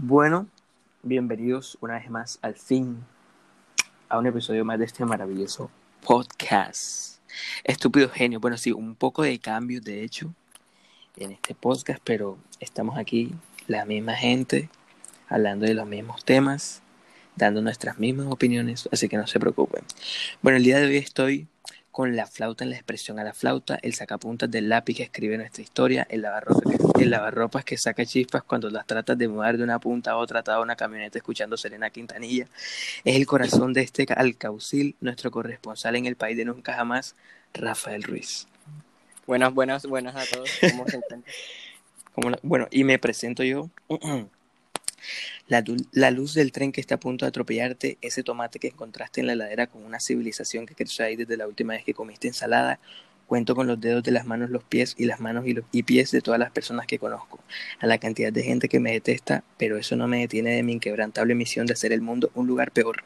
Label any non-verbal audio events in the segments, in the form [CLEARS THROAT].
Bueno, bienvenidos una vez más al fin a un episodio más de este maravilloso podcast. Estúpido genio. Bueno, sí, un poco de cambio de hecho en este podcast, pero estamos aquí, la misma gente, hablando de los mismos temas, dando nuestras mismas opiniones, así que no se preocupen. Bueno, el día de hoy estoy con la flauta en la expresión a la flauta, el sacapuntas del lápiz que escribe nuestra historia, el lavarropas que, el lavarropas que saca chispas cuando las tratas de mudar de una punta a otra atada a una camioneta escuchando Serena Quintanilla, es el corazón de este alcaucil, nuestro corresponsal en el país de nunca jamás, Rafael Ruiz. Buenas, buenas, buenas a todos. ¿Cómo se encuentran? [LAUGHS] bueno, y me presento yo. [CLEARS THROAT] La, la, luz del tren que está a punto de atropellarte, ese tomate que encontraste en la heladera con una civilización que creció ahí desde la última vez que comiste ensalada. Cuento con los dedos de las manos, los pies y las manos y, los, y pies de todas las personas que conozco. A la cantidad de gente que me detesta, pero eso no me detiene de mi inquebrantable misión de hacer el mundo un lugar peor.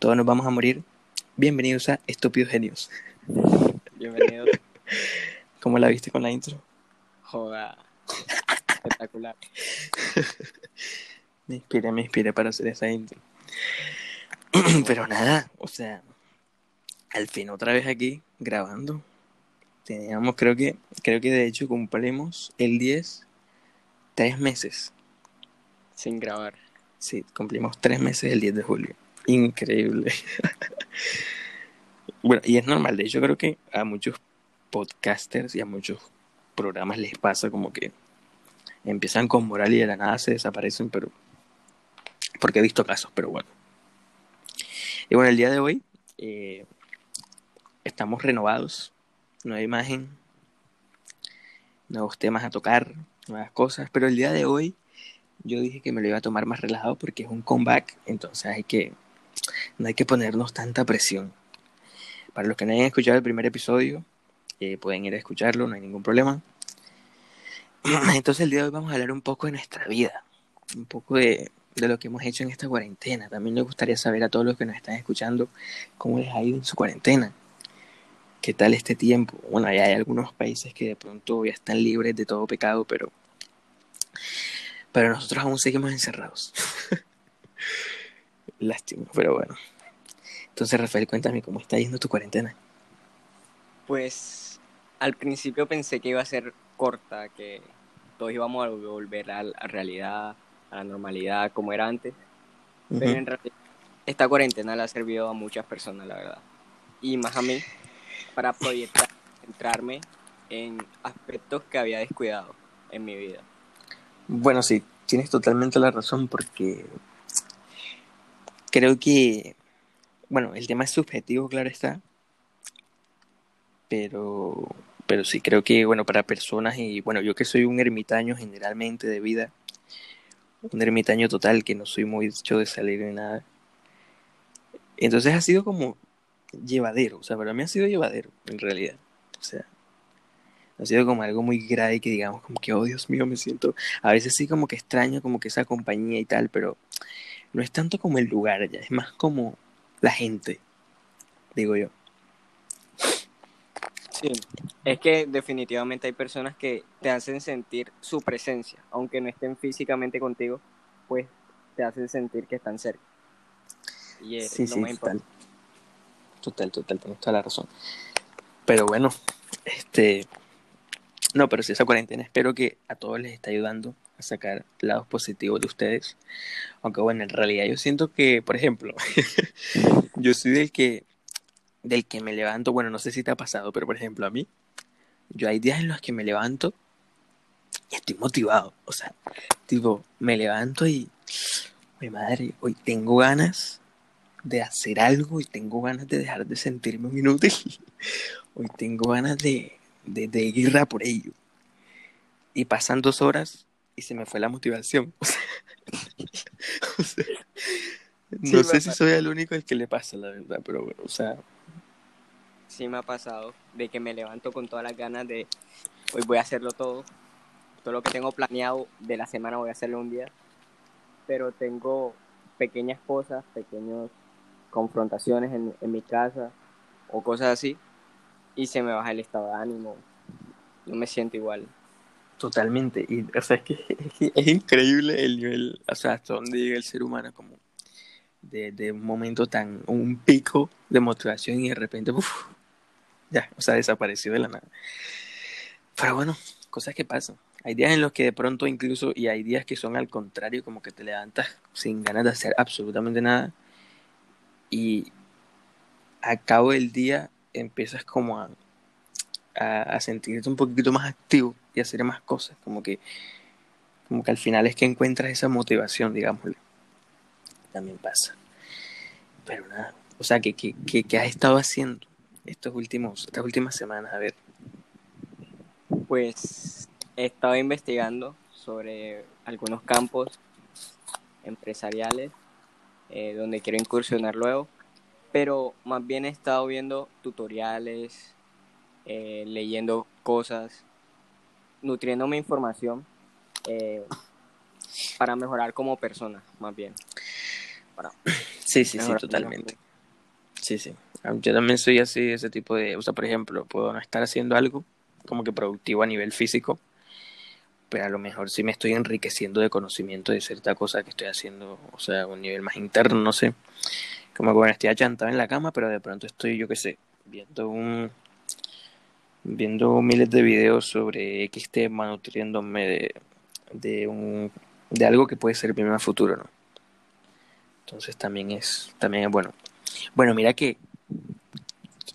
Todos nos vamos a morir. Bienvenidos a Estúpidos Genios. Bienvenidos. [LAUGHS] ¿Cómo la viste con la intro? Joda. [LAUGHS] Espectacular. Me inspiré, me inspiré para hacer esa intro. [CLEARS THROAT] Pero nada, o sea, al fin otra vez aquí grabando. Teníamos, creo que, creo que de hecho cumplimos el 10, tres meses. Sin grabar. Sí, cumplimos tres meses el 10 de julio. Increíble. [LAUGHS] bueno, y es normal, de hecho creo que a muchos podcasters y a muchos programas les pasa como que empiezan con moral y de la nada se desaparecen, pero porque he visto casos, pero bueno. Y bueno, el día de hoy eh, estamos renovados, nueva imagen, nuevos temas a tocar, nuevas cosas, pero el día de hoy yo dije que me lo iba a tomar más relajado porque es un comeback, entonces hay que, no hay que ponernos tanta presión. Para los que no hayan escuchado el primer episodio, eh, pueden ir a escucharlo, no hay ningún problema. [CLEARS THROAT] Entonces el día de hoy vamos a hablar un poco de nuestra vida, un poco de, de lo que hemos hecho en esta cuarentena. También me gustaría saber a todos los que nos están escuchando cómo les ha ido en su cuarentena. ¿Qué tal este tiempo? Bueno, ya hay algunos países que de pronto ya están libres de todo pecado, pero, pero nosotros aún seguimos encerrados. [LAUGHS] Lástima, pero bueno. Entonces, Rafael, cuéntame cómo está yendo tu cuarentena. Pues al principio pensé que iba a ser corta, que todos íbamos a volver a la realidad, a la normalidad como era antes. Pero en realidad esta cuarentena le ha servido a muchas personas, la verdad. Y más a mí, para proyectar, centrarme en aspectos que había descuidado en mi vida. Bueno, sí, tienes totalmente la razón porque creo que, bueno, el tema es subjetivo, claro está, pero, pero sí creo que, bueno, para personas y, bueno, yo que soy un ermitaño generalmente de vida, un ermitaño total, que no soy muy hecho de salir ni nada. Entonces ha sido como llevadero, o sea, para mí ha sido llevadero, en realidad. O sea, ha sido como algo muy grave que digamos, como que, oh Dios mío, me siento, a veces sí como que extraño como que esa compañía y tal, pero no es tanto como el lugar ya, es más como la gente, digo yo. Sí, es que definitivamente hay personas que te hacen sentir su presencia, aunque no estén físicamente contigo, pues te hacen sentir que están cerca. Y es sí, sí, total. Total, total, tienes toda la razón. Pero bueno, este. No, pero si esa cuarentena espero que a todos les esté ayudando a sacar lados positivos de ustedes. Aunque bueno, en realidad yo siento que, por ejemplo, [LAUGHS] yo soy del que del que me levanto, bueno, no sé si te ha pasado, pero por ejemplo a mí, yo hay días en los que me levanto y estoy motivado, o sea, tipo, me levanto y, mi madre, hoy tengo ganas de hacer algo y tengo ganas de dejar de sentirme un inútil, [LAUGHS] hoy tengo ganas de, de, de por ello. Y pasan dos horas y se me fue la motivación. [LAUGHS] O sea, no sé si soy el único al que le pasa, la verdad, pero bueno, o sea, sí me ha pasado, de que me levanto con todas las ganas de hoy voy a hacerlo todo, todo lo que tengo planeado de la semana voy a hacerlo un día, pero tengo pequeñas cosas, pequeñas confrontaciones en, en mi casa o cosas así y se me baja el estado de ánimo, no me siento igual. Totalmente. Y, o sea, [LAUGHS] es que es, increíble el nivel, o sea, hasta dónde llega el ser humano, como de, un momento tan, un pico de motivación y de repente, uff, ya, o sea, desapareció de la nada. Pero bueno, cosas que pasan. Hay días en los que de pronto incluso, y hay días que son al contrario, como que te levantas sin ganas de hacer absolutamente nada. Y a cabo del día empiezas como a, a, sentirte un poquito más activo y hacer más cosas. Como que, como que al final es que encuentras esa motivación, digámoslo. También pasa. Pero nada, o sea, ¿qué, qué, qué, has estado haciendo estos últimos, estas últimas semanas? A ver. Pues he estado investigando sobre algunos campos empresariales eh, donde quiero incursionar luego, pero más bien he estado viendo tutoriales, eh, leyendo cosas, nutriéndome información eh, para mejorar como persona, más bien. sí, sí, sí, totalmente. Sí, sí. Yo también soy así, ese tipo de... O sea, por ejemplo, puedo no estar haciendo algo como que productivo a nivel físico, pero a lo mejor sí me estoy enriqueciendo de conocimiento de cierta cosa que estoy haciendo, o sea, a un nivel más interno, no sé. Como que bueno, estoy achantado en la cama, pero de pronto estoy, yo qué sé, viendo un viendo miles de videos sobre X tema, nutriéndome de, de, un, de algo que puede ser bien a futuro, ¿no? Entonces también es, también es bueno. Bueno, mira que,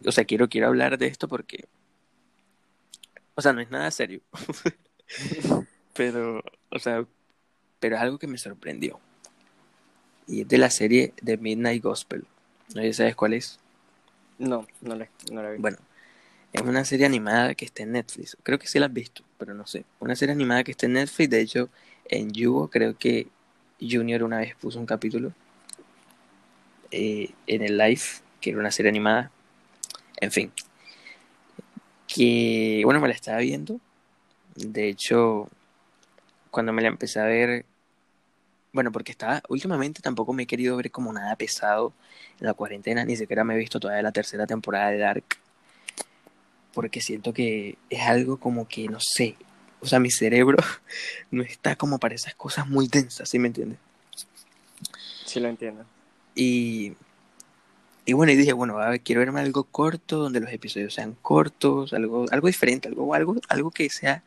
o sea, quiero, quiero hablar de esto porque, o sea, no es nada serio, [LAUGHS] pero, o sea, pero es algo que me sorprendió. Y es de la serie de Midnight Gospel. ¿No sabes cuál es? No, no la, no la vi. Bueno, es una serie animada que está en Netflix. Creo que sí la has visto, pero no sé. Una serie animada que está en Netflix. De hecho, en Yugo creo que Junior una vez puso un capítulo eh, en el live, que era una serie animada. En fin. Que, bueno, me la estaba viendo. De hecho, cuando me la empecé a ver, bueno, porque estaba, últimamente tampoco me he querido ver como nada pesado en la cuarentena, ni siquiera me he visto todavía la tercera temporada de Dark porque siento que es algo como que, no sé, o sea, mi cerebro [LAUGHS] no está como para esas cosas muy densas, ¿sí me entiendes? Sí, lo entiendo. Y, y bueno, y dije, bueno, a ver, quiero verme algo corto, donde los episodios sean cortos, algo, algo diferente, algo, algo, algo que sea,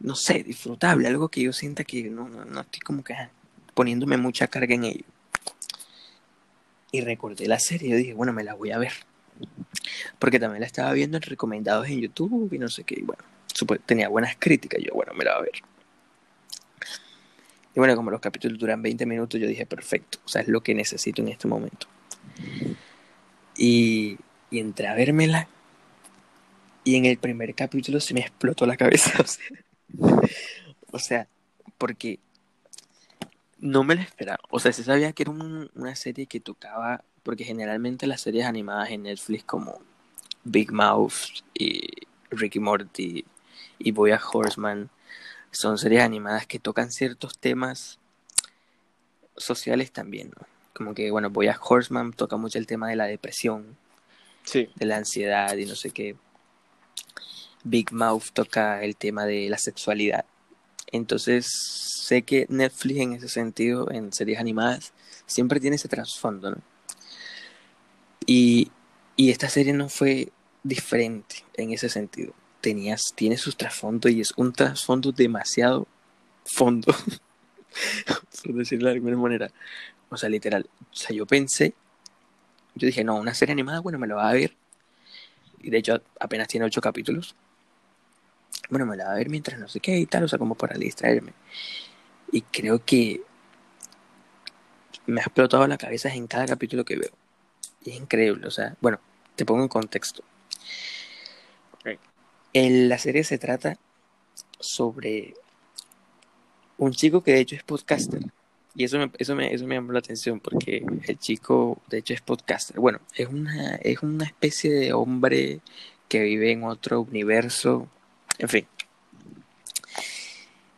no sé, disfrutable, algo que yo sienta que no, no, no estoy como que ah, poniéndome mucha carga en ello. Y recordé la serie, y dije, bueno, me la voy a ver porque también la estaba viendo en recomendados en YouTube y no sé qué. Y bueno, tenía buenas críticas. Yo, bueno, me la voy a ver. Y bueno, como los capítulos duran 20 minutos, yo dije, perfecto. O sea, es lo que necesito en este momento. Y, entré a vérmela. Y en el primer capítulo se me explotó la cabeza. [LAUGHS] O sea, porque no me lo esperaba. O sea, se sabía que era una serie que tocaba porque generalmente las series animadas en Netflix como Big Mouth y Ricky Morty y Boya Horseman son series animadas que tocan ciertos temas sociales también, Como que, bueno, Boya Horseman toca mucho el tema de la depresión, sí. de la ansiedad y no sé qué. Big Mouth toca el tema de la sexualidad. Entonces, sé que Netflix en ese sentido, en series animadas, siempre tiene ese trasfondo, ¿no? Y, y esta serie no fue diferente en ese sentido. Tenías, tiene sus trasfondos y es un trasfondo demasiado fondo, [LAUGHS] por decirlo de alguna manera. O sea, literal. O sea, yo pensé, yo dije, no, una serie animada, bueno, me lo va a ver. Y de hecho, apenas tiene ocho capítulos. Bueno, me la va a ver mientras no sé qué y tal, o sea, como para distraerme. Y creo que me ha explotado la cabeza en cada capítulo que veo es increíble, o sea, bueno, te pongo en contexto. En la serie se trata sobre un chico que de hecho es podcaster. Y eso me, eso me, eso me llamó la atención porque el chico de hecho es podcaster. Bueno, es una, es una especie de hombre que vive en otro universo. En fin.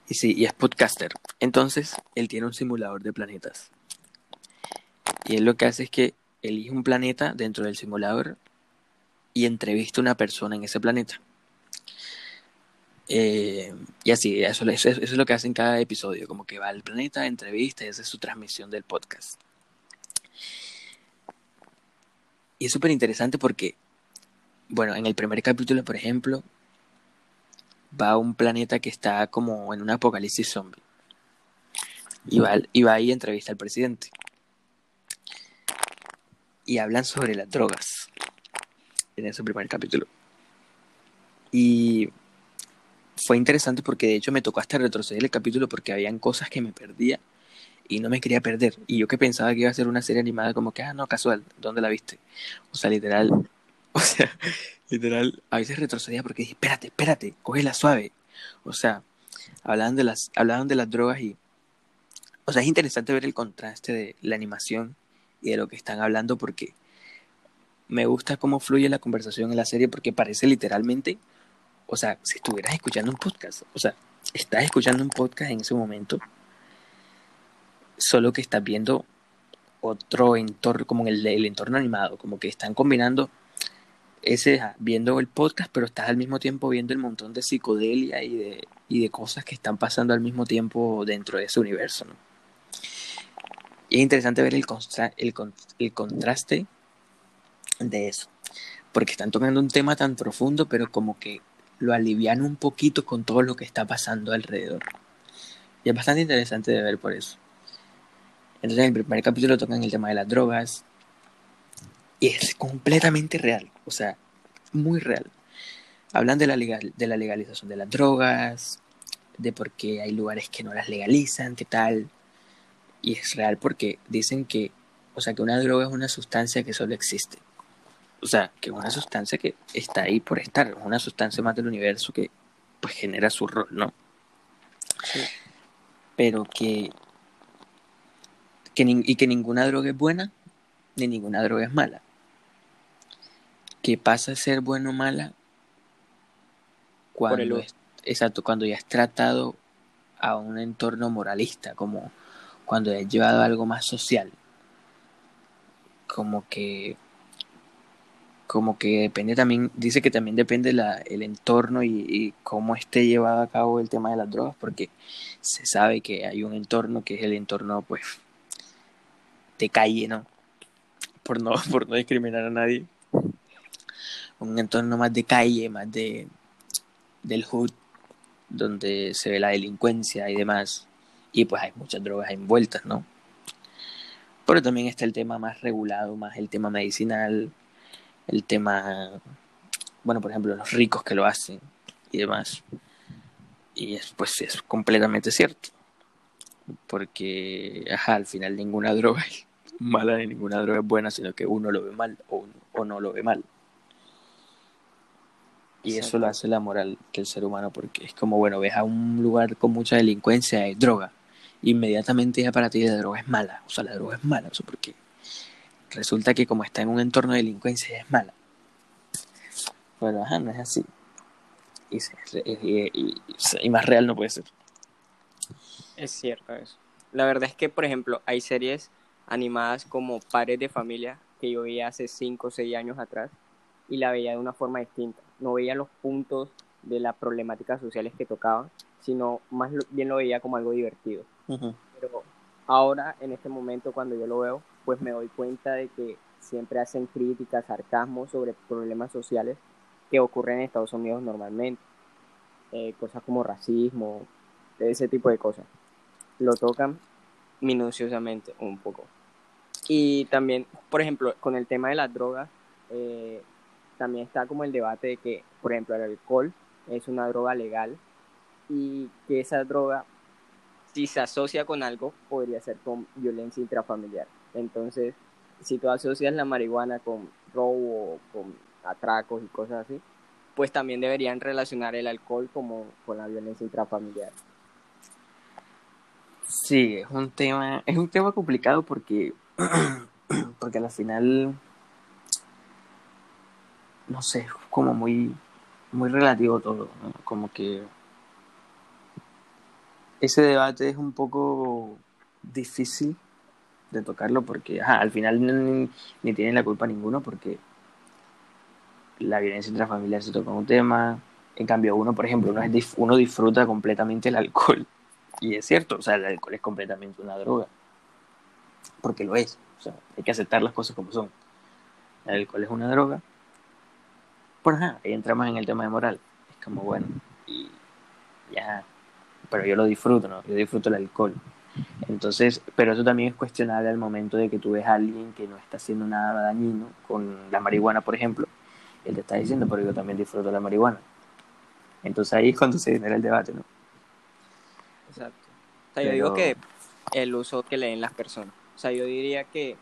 Y sí, y es podcaster. Entonces, él tiene un simulador de planetas. Y él lo que hace es que elige un planeta dentro del simulador y entrevista a una persona en ese planeta. Eh, y así, eso, eso, es lo que hace en cada episodio, como que va al planeta, entrevista y esa es su transmisión del podcast. Y es súper interesante porque, bueno, en el primer capítulo, por ejemplo, va a un planeta que está como en un apocalipsis zombie. Y va, y va ahí a entrevista al presidente. Y hablan sobre las drogas en ese primer capítulo. Y fue interesante porque de hecho me tocó hasta retroceder el capítulo porque habían cosas que me perdía y no me quería perder. Y yo que pensaba que iba a ser una serie animada como que, ah, no, casual, ¿dónde la viste? O sea, literal, [LAUGHS] o sea, literal, a veces retrocedía porque dije, espérate, espérate, cógela suave. O sea, hablaban de las, hablaban de las drogas y, o sea, es interesante ver el contraste de la animación y de lo que están hablando porque me gusta cómo fluye la conversación en la serie porque parece literalmente, o sea, si estuvieras escuchando un podcast, o sea, estás escuchando un podcast en ese momento, solo que estás viendo otro entorno, como el, el entorno animado, como que están combinando ese, viendo el podcast, pero estás al mismo tiempo viendo el montón de psicodelia y de, y de cosas que están pasando al mismo tiempo dentro de ese universo, ¿no? Y es interesante ver el, el, el contraste de eso. Porque están tocando un tema tan profundo, pero como que lo alivian un poquito con todo lo que está pasando alrededor. Y es bastante interesante de ver por eso. Entonces en el primer capítulo tocan el tema de las drogas. Y es completamente real. O sea, muy real. Hablan de la, legal, de la legalización de las drogas, de por qué hay lugares que no las legalizan, qué tal. Y es real porque dicen que, o sea, que una droga es una sustancia que solo existe o sea, que es una sustancia que está ahí por estar, es una sustancia más del universo que pues genera su rol, ¿no? Pero que, que y que ninguna droga es buena, ni ninguna droga es mala. Que pasa a ser bueno o mala cuando, es, exacto, cuando ya has tratado a un entorno moralista, como cuando has llevado algo más social. Como que como que depende también, dice que también depende la, el entorno y, cómo esté llevado a cabo el tema de las drogas, porque se sabe que hay un entorno que es el entorno, pues, de calle, ¿no? Por no, [LAUGHS] por no discriminar a nadie. Un entorno más de calle, más de del hood, donde se ve la delincuencia y demás. Y pues hay muchas drogas envueltas, ¿no? Pero también está el tema más regulado, más el tema medicinal, el tema, bueno, por ejemplo, los ricos que lo hacen y demás. Y es, pues es completamente cierto. Porque, ajá, al final ninguna [LAUGHS] droga es mala ni ninguna droga es buena, sino que uno lo ve mal o, o no lo ve mal. Y eso lo hace la moral del ser humano, porque es como, bueno, ves a un lugar con mucha delincuencia, hay droga. Inmediatamente ya para ti la droga es mala. O sea, la droga es mala. ¿Eso por qué? Resulta que como está en un entorno de delincuencia es mala. Pero ajá, no es así. Y, más real no puede ser. Es cierto eso. La verdad es que, por ejemplo, hay series animadas como Pares de Familia que yo veía hace 5 o 6 años atrás y la veía de una forma distinta. No veía los puntos de las problemáticas sociales que tocaban, sino más bien lo veía como algo divertido. Pero ahora, en este momento, cuando yo lo veo, pues me doy cuenta de que siempre hacen críticas, sarcasmo sobre problemas sociales que ocurren en Estados Unidos normalmente. Eh, cosas como racismo, ese tipo de cosas. Lo tocan minuciosamente un poco. Y también, por ejemplo, con el tema de las drogas, eh, también está como el debate de que, por ejemplo, el alcohol es una droga legal y que esa droga, si se asocia con algo, podría ser con violencia intrafamiliar. Entonces, si tú asocias la marihuana con robo, con atracos y cosas así, pues también deberían relacionar el alcohol como con la violencia intrafamiliar. Sí, es un tema, es un tema complicado porque, [CLEARS THROAT] porque al final, no sé, es como muy, muy relativo todo, como que ese debate es un poco difícil de tocarlo porque al final ni, ni, tienen la culpa ninguno porque la violencia intrafamiliar se toca un tema, En cambio, uno, por ejemplo, uno, disfruta completamente el alcohol. [LAUGHS] Y es cierto, o sea, el alcohol es completamente una droga. Porque lo es. O sea, hay que aceptar las cosas como son. El alcohol es una droga. Por ajá, ahí entramos en el tema de moral. Es como, bueno, y ya. Pero yo lo disfruto, ¿no? Yo disfruto el alcohol. Entonces, pero eso también es cuestionable al momento de que tú ves a alguien que no está haciendo nada dañino con la marihuana, por ejemplo. Él te está diciendo, pero yo también disfruto la marihuana. Entonces ahí es cuando se genera el debate, ¿no? Exacto. O sea, yo digo que el uso que le den las personas. O sea, yo diría que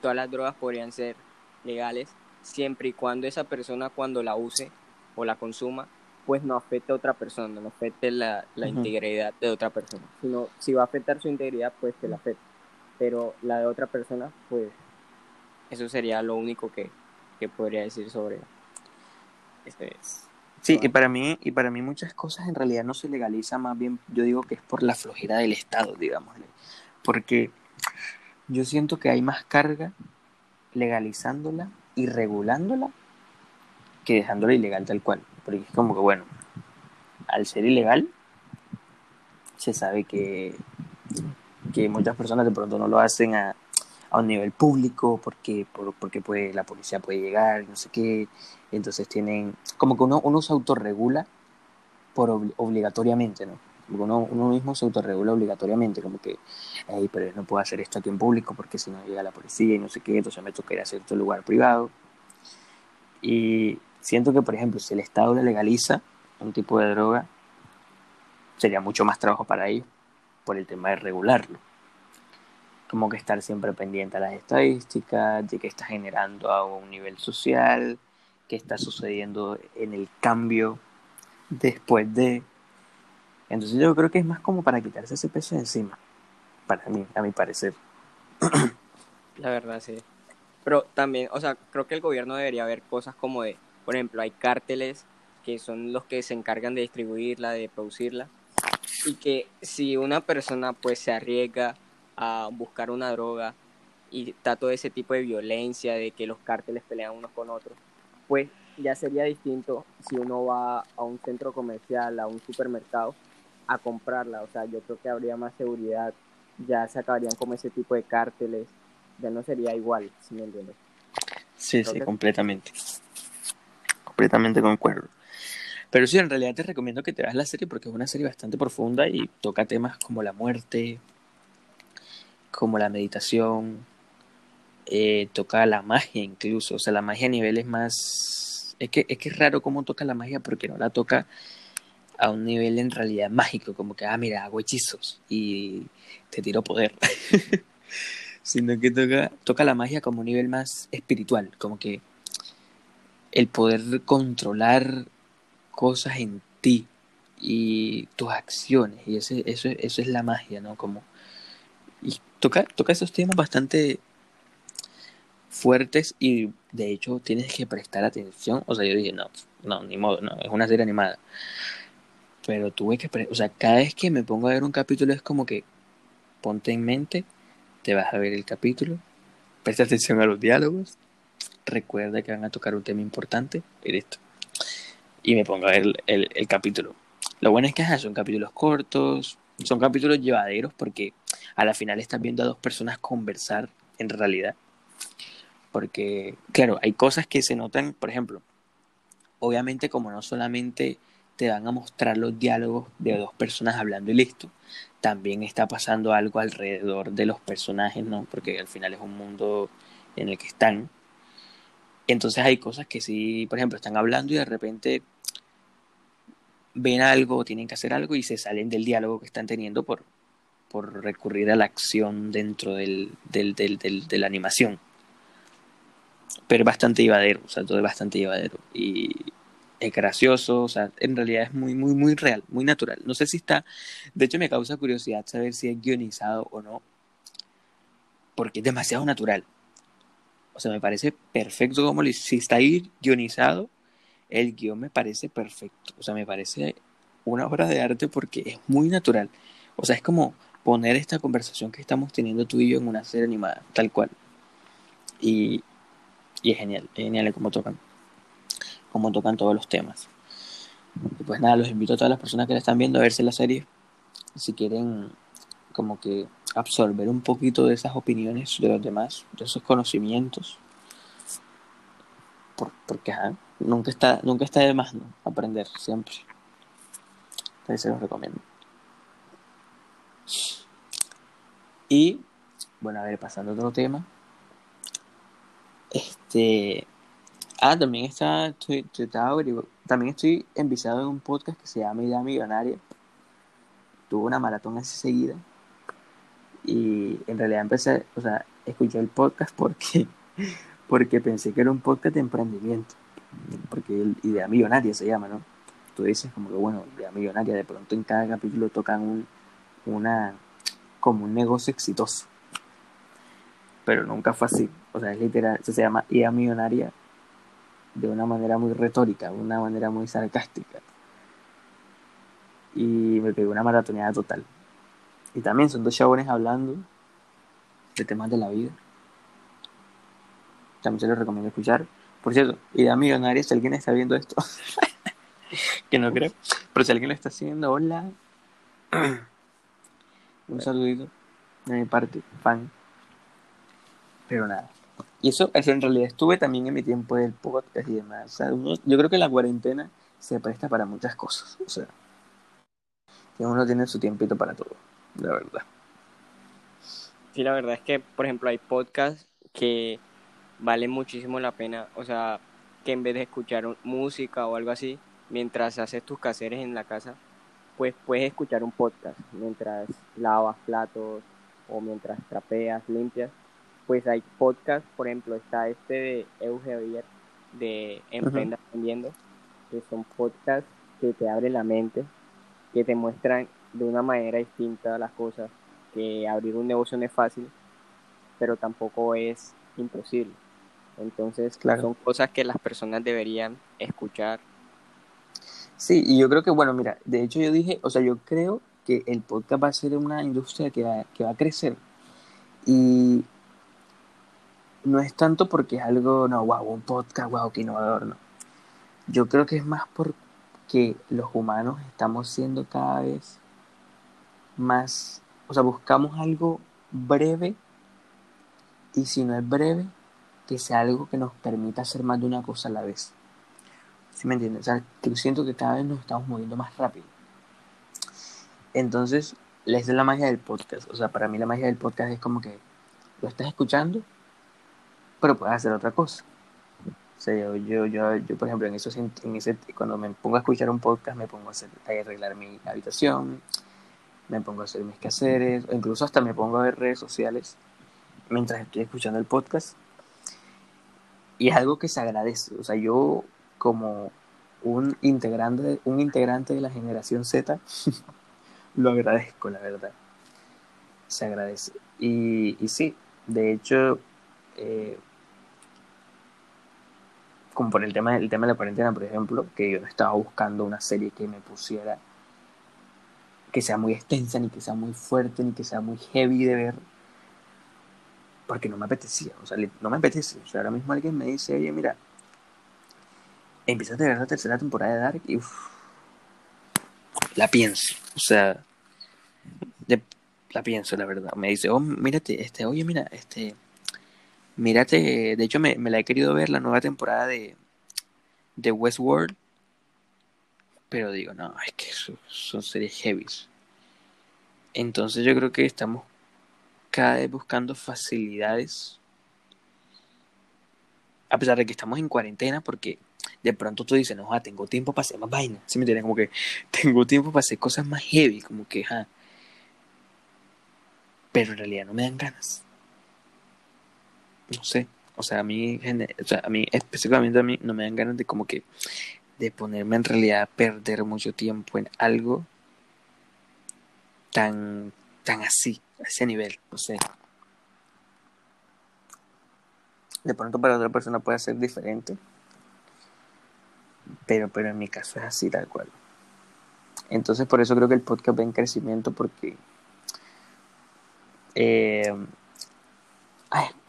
todas las drogas podrían ser legales siempre y cuando esa persona cuando la use o la consuma, pues no afecte a otra persona, no afecte la, integridad de otra persona. Sino, si va a afectar su integridad, pues que la afecte. Pero la de otra persona, pues eso sería lo único que, que podría decir sobre este, Sí, y para mí, y para mí muchas cosas en realidad no se legaliza, más bien yo digo que es por la flojera del Estado, digamos. Porque yo siento que hay más carga legalizándola y regulándola que dejándola ilegal tal cual. Porque es como que, bueno, al ser ilegal, se sabe que, que muchas personas de pronto no lo hacen a, a un nivel público porque, porque puede, la policía puede llegar, no sé qué. Entonces tienen, como que uno, uno se autorregula por obligatoriamente, ¿no? Uno, uno mismo se autorregula obligatoriamente, como que, hey, pero no puedo hacer esto aquí en público porque si no llega la policía y no sé qué, entonces me toca ir a cierto lugar privado. Y siento que, por ejemplo, si el Estado le legaliza un tipo de droga, sería mucho más trabajo para ellos por el tema de regularlo como que estar siempre pendiente a las estadísticas, de qué está generando a un nivel social, qué está sucediendo en el cambio después de... Entonces yo creo que es más como para quitarse ese peso de encima, para mí, a mi parecer. La verdad, sí. Pero también, o sea, creo que el gobierno debería ver cosas como de, por ejemplo, hay cárteles que son los que se encargan de distribuirla, de producirla, y que si una persona pues se arriesga a buscar una droga y está todo ese tipo de violencia, de que los cárteles pelean unos con otros, pues ya sería distinto si uno va a un centro comercial, a un supermercado, a comprarla. O sea, yo creo que habría más seguridad, ya se acabarían como ese tipo de cárteles, ya no sería igual, si me entiendes. Sí, sí, completamente. Completamente concuerdo. Pero sí, en realidad te recomiendo que te veas la serie porque es una serie bastante profunda y toca temas como la muerte, como la meditación, eh, toca la magia incluso, o sea, la magia a niveles más... Es que, es que es raro cómo toca la magia porque no la toca a un nivel en realidad mágico, como que, ah, mira, hago hechizos y te tiro poder. [LAUGHS] Sino que toca, toca la magia como un nivel más espiritual, como que el poder controlar cosas en ti y tus acciones, y ese, eso, eso es la magia, ¿no? Como y toca, toca esos temas bastante fuertes y de hecho tienes que prestar atención. O sea, yo dije, no, no, ni modo, no, es una serie animada. Pero tuve que, o sea, cada vez que me pongo a ver un capítulo es como que ponte en mente, te vas a ver el capítulo, presta atención a los diálogos, recuerda que van a tocar un tema importante y listo. Y me pongo a ver el, el, capítulo. Lo bueno es que son capítulos cortos, son capítulos llevaderos porque a la final estás viendo a dos personas conversar en realidad. Porque, claro, hay cosas que se notan, por ejemplo, obviamente como no solamente te van a mostrar los diálogos de dos personas hablando y listo, también está pasando algo alrededor de los personajes, ¿no? Porque al final es un mundo en el que están. Entonces hay cosas que sí, por ejemplo, están hablando y de repente ven algo, tienen que hacer algo y se salen del diálogo que están teniendo por, por recurrir a la acción dentro del, del, del, de la animación. Pero es bastante llevadero, o sea, todo es bastante llevadero. Y es gracioso, o sea, en realidad es muy, muy, muy real, muy natural. No sé si está, de hecho me causa curiosidad saber si es guionizado o no, porque es demasiado natural. O sea, me parece perfecto como si está ahí guionizado, el guion me parece perfecto. O sea, me parece una obra de arte porque es muy natural. O sea, es como poner esta conversación que estamos teniendo tú y yo en una serie animada, tal cual. Y, y es genial, es genial cómo tocan, cómo tocan todos los temas. Y pues nada, los invito a todas las personas que la están viendo a verse la serie. Si quieren como que absorber un poquito de esas opiniones de los demás, de esos conocimientos. porque nunca está, nunca está de más ¿no? aprender, siempre. Entonces se los recomiendo. Y, bueno, a ver, pasando a otro tema. Este. Ah, también está. Estoy, también estoy enviciado en un podcast que se llama Idea Millonaria. Tuve una maratón así seguida. Y en realidad empecé, o sea, escuché el podcast porque, [LAUGHS] porque pensé que era un podcast de emprendimiento. Porque Idea Millonaria se llama, ¿no? Tú dices como que, bueno, Idea Millonaria, de pronto en cada capítulo tocan un, una, como un negocio exitoso. Pero nunca fue así. O sea, es literal, se llama idea millonaria de una manera muy retórica, de una manera muy sarcástica. Y me pegó una maratoneada total. Y también son dos chabones hablando de temas de la vida. También se los recomiendo escuchar. Por cierto, idea millonaria, si alguien está viendo esto, [LAUGHS] que no creo, pero si alguien lo está haciendo, hola. [CLEARS THROAT] Un saludito de mi parte, fan. Pero nada. Y eso, eso en realidad estuve también en mi tiempo del podcast y demás. Yo creo que la cuarentena se presta para muchas cosas. O sea, que uno tiene su tiempito para todo, la verdad. Sí, la verdad es que, por ejemplo, hay podcasts que valen muchísimo la pena. O sea, que en vez de escuchar música o algo así, mientras haces tus caseres en la casa, pues puedes escuchar un podcast mientras lavas platos o mientras trapeas, limpias. Pues hay podcasts, por ejemplo, está este de Euge de Emprenda Aprendiendo, que son podcasts que te abren la mente, que te muestran de una manera distinta las cosas, que abrir un negocio no es fácil, pero tampoco es imposible. Entonces, son cosas que las personas deberían escuchar Sí, y yo creo que, bueno, mira, de hecho yo dije, o sea, yo creo que el podcast va a ser una industria que va, que va a crecer. Y no es tanto porque es algo, no, wow, un podcast, wow, qué innovador, no. Yo creo que es más porque los humanos estamos siendo cada vez más, o sea, buscamos algo breve y si no es breve, que sea algo que nos permita hacer más de una cosa a la vez. ¿Sí me entiendes? O sea, que siento que cada vez nos estamos moviendo más rápido. Entonces, esa es la magia del podcast. O sea, para mí la magia del podcast es como que lo estás escuchando, pero puedes hacer otra cosa. O sea, yo, yo, yo, yo por ejemplo, en, eso, en ese, cuando me pongo a escuchar un podcast, me pongo a, hacer, a arreglar mi habitación, me pongo a hacer mis quehaceres, o incluso hasta me pongo a ver redes sociales mientras estoy escuchando el podcast. Y es algo que se agradece. O sea, yo como un integrante, un integrante de la generación Z, [LAUGHS] lo agradezco, la verdad. Se agradece. Y, sí, de hecho, eh, como por el tema, el tema de la cuarentena, por ejemplo, que yo estaba buscando una serie que me pusiera, que sea muy extensa, ni que sea muy fuerte, ni que sea muy heavy de ver, porque no me apetecía, o sea, no me apetece. O sea, ahora mismo alguien me dice, oye, mira, empieza a tener la tercera temporada de Dark y la pienso. O sea, la pienso, la verdad. Me dice, oh, mírate, este, oye, mira, este, mírate, de hecho me, la he querido ver la nueva temporada de, de Westworld, pero digo, no, es que son series heavy. Entonces yo creo que estamos cada vez buscando facilidades, a pesar de que estamos en cuarentena, porque de pronto tú dices, no, tengo tiempo para hacer más vainas. ¿Sí me entiendes? Como que [LAUGHS] tengo tiempo para hacer cosas más heavy, como que, ja. Pero en realidad no me dan ganas. No sé. O sea, a mí, o sea, a mí, específicamente a mí, no me dan ganas de como que, de ponerme en realidad a perder mucho tiempo en algo tan, tan así, a ese nivel, no sé. De pronto para otra persona puede ser diferente, pero, pero en mi caso es así tal cual. Entonces por eso creo que el podcast va en crecimiento porque eh,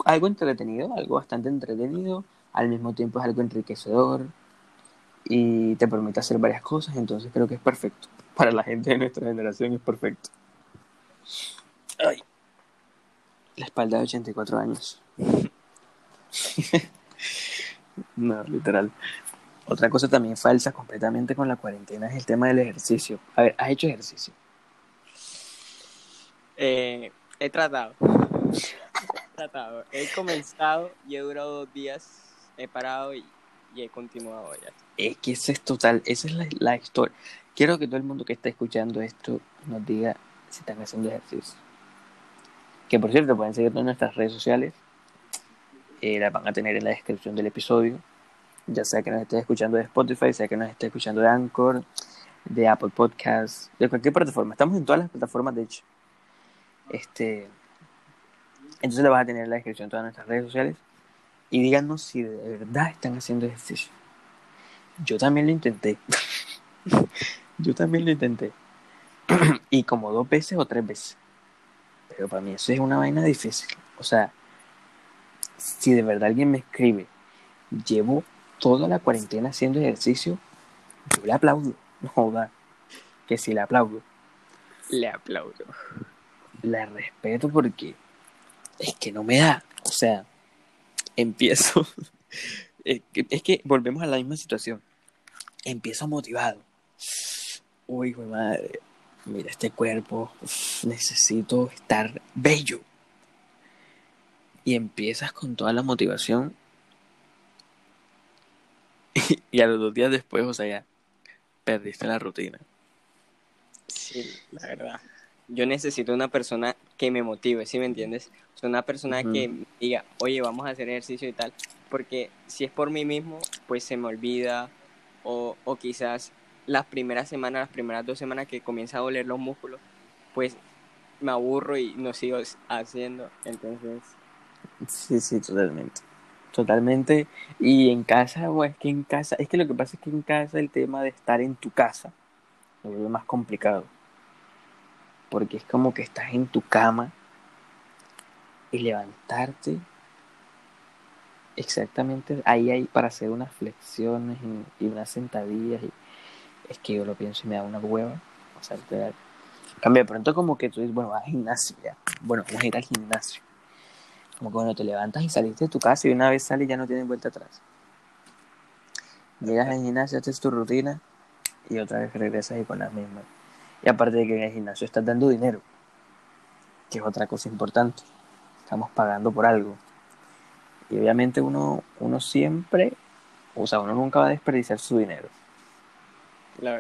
algo entretenido, algo bastante entretenido, al mismo tiempo es algo enriquecedor y te permite hacer varias cosas, entonces creo que es perfecto. [LAUGHS] Para la gente de nuestra generación es perfecto. Ay. La espalda de 84 años. [LAUGHS] no, literal. Otra cosa también falsa completamente con la cuarentena es el tema del ejercicio. A ver, ¿has hecho ejercicio? Eh, he tratado. [LAUGHS] he tratado. He comenzado y he durado dos días. He parado y, he continuado ya. Es que ese es total, esa es la, la historia. Quiero que todo el mundo que está escuchando esto nos diga si están haciendo ejercicio. Que por cierto, pueden seguir en nuestras redes sociales. Eh, las van a tener en la descripción del episodio. Ya sea que nos estés escuchando de Spotify, sea que nos estés escuchando de Anchor, de Apple Podcasts, de cualquier plataforma. Estamos en todas las plataformas, de hecho. Este, entonces lo vas a tener en la descripción de todas nuestras redes sociales. Y díganos si de verdad están haciendo ejercicio. Yo también lo intenté. [LAUGHS] Yo también lo intenté. [CLEARS THROAT] y como dos veces o tres veces. Pero para mí eso es una vaina difícil. O sea, si de verdad alguien me escribe, llevo toda la cuarentena haciendo ejercicio, yo le aplaudo. No joda. Que si le aplaudo. Le aplaudo. La respeto porque es que no me da. O sea, empiezo. [LAUGHS] es, que, volvemos a la misma situación. Empiezo motivado. Uy, madre mira este cuerpo, necesito estar bello. Y empiezas con toda la motivación. [LAUGHS] Y, a los dos días después, o sea, ya perdiste la rutina. Sí, la verdad. Yo necesito una persona que me motive, ¿sí me entiendes? O sea, una persona que diga, oye, vamos a hacer ejercicio y tal. Porque si es por mí mismo, pues se me olvida. O, o quizás las primeras semanas, las primeras dos semanas que comienza a doler los músculos, pues me aburro y no sigo haciendo. Entonces. Sí, sí, totalmente. Totalmente. Y en casa, o es que en casa, es que lo que pasa es que en casa el tema de estar en tu casa lo más complicado. Porque es como que estás en tu cama y levantarte exactamente ahí hay para hacer unas flexiones y, unas sentadillas y es que yo lo pienso y me da una hueva. O sea, te Cambia de pronto como que tú dices, bueno, vas al gimnasio ya. Bueno, vamos a ir al gimnasio. Como que cuando te levantas y saliste de tu casa y una vez sales ya no tienes vuelta atrás. Llegas al gimnasio, haces tu rutina y otra vez regresas y con la misma. Y aparte de que en el gimnasio estás dando dinero, que es otra cosa importante. Estamos pagando por algo. Y obviamente uno, uno siempre, o sea, uno nunca va a desperdiciar su dinero.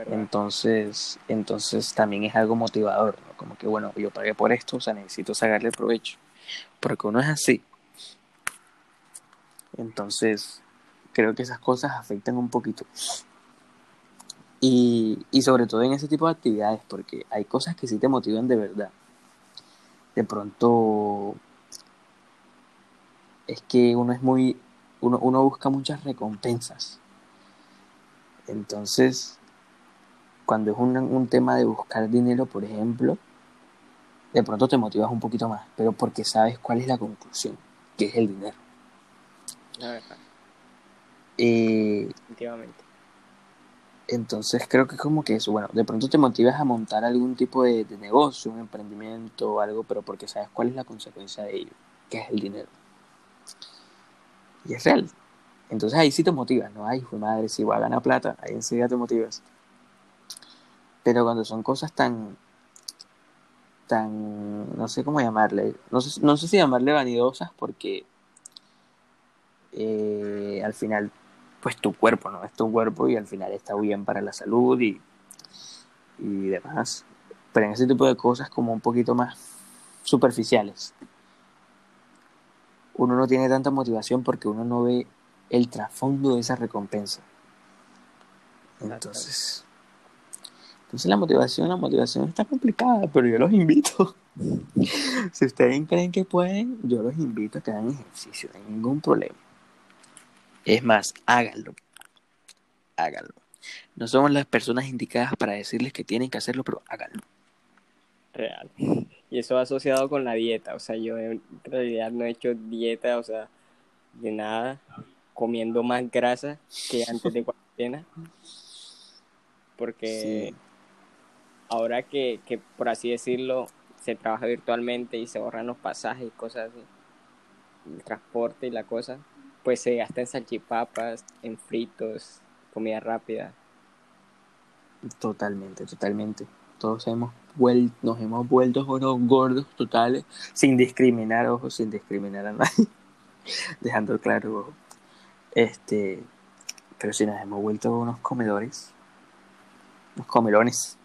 Entonces, entonces también es algo motivador, ¿no? Como que, bueno, yo pagué por esto, o sea, necesito sacarle provecho. Porque uno es así. Entonces, creo que esas cosas afectan un poquito. Y, y sobre todo en ese tipo de actividades, porque hay cosas que sí te motivan de verdad. De pronto, es que uno es muy, uno, uno busca muchas recompensas. Entonces, cuando es un, un tema de buscar dinero, por ejemplo, de pronto te motivas un poquito más, pero porque sabes cuál es la conclusión, que es el dinero. La verdad. Eh, Entonces creo que es como que eso, bueno, de pronto te motivas a montar algún tipo de, negocio, un emprendimiento o algo, pero porque sabes cuál es la consecuencia de ello, que es el dinero. Y es real. Entonces ahí sí te motivas, ¿no? Ay, de madre, si voy a ganar plata, ahí enseguida te motivas. Pero cuando son cosas tan, tan, no sé cómo llamarle, no sé, no sé si llamarle vanidosas porque eh, al final, pues tu cuerpo, ¿no? Es tu cuerpo y al final está bien para la salud y, y demás. Pero en ese tipo de cosas como un poquito más superficiales, uno no tiene tanta motivación porque uno no ve el trasfondo de esa recompensa. Entonces, entonces la motivación, la motivación está complicada, pero yo los invito. [LAUGHS] si ustedes creen que pueden, yo los invito a que hagan ejercicio, no hay ningún problema. Es más, háganlo. Háganlo. No somos las personas indicadas para decirles que tienen que hacerlo, pero háganlo. Real. Y eso asociado con la dieta. O sea, yo en realidad no he hecho dieta, o sea, de nada, comiendo más grasa que antes de cuarentena. Porque ahora que, que, por así decirlo, se trabaja virtualmente y se ahorran los pasajes y cosas así, el transporte y la cosa, pues se gasta en salchipapas, en fritos, comida rápida. Totalmente, totalmente. Todos hemos vuelto, nos hemos vuelto unos gordos totales, sin discriminar, ojo, sin discriminar a nadie, [LAUGHS] dejando claro, este, pero si nos hemos vuelto unos comedores, unos comelones.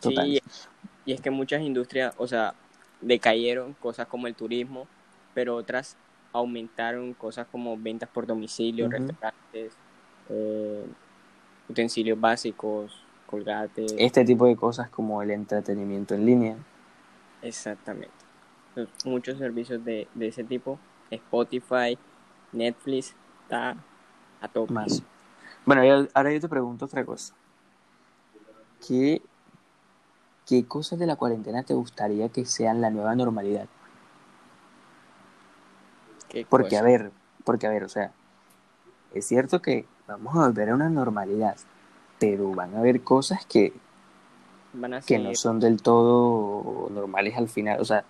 Total. y es que muchas industrias, o sea, decayeron, cosas como el turismo, pero otras aumentaron cosas como ventas por domicilio, restaurantes, eh, utensilios básicos, colgates. Este tipo de cosas como el entretenimiento en línea. Exactamente. Muchos servicios de, ese tipo, Spotify, Netflix, está a tope. Más. Bueno, ahora yo te pregunto otra cosa. ¿Qué, ¿Qué cosas de la cuarentena te gustaría que sean la nueva normalidad? Porque, a ver, porque, a ver, o sea, es cierto que vamos a volver a una normalidad, pero van a haber cosas que, que no son del todo normales al final, o sea,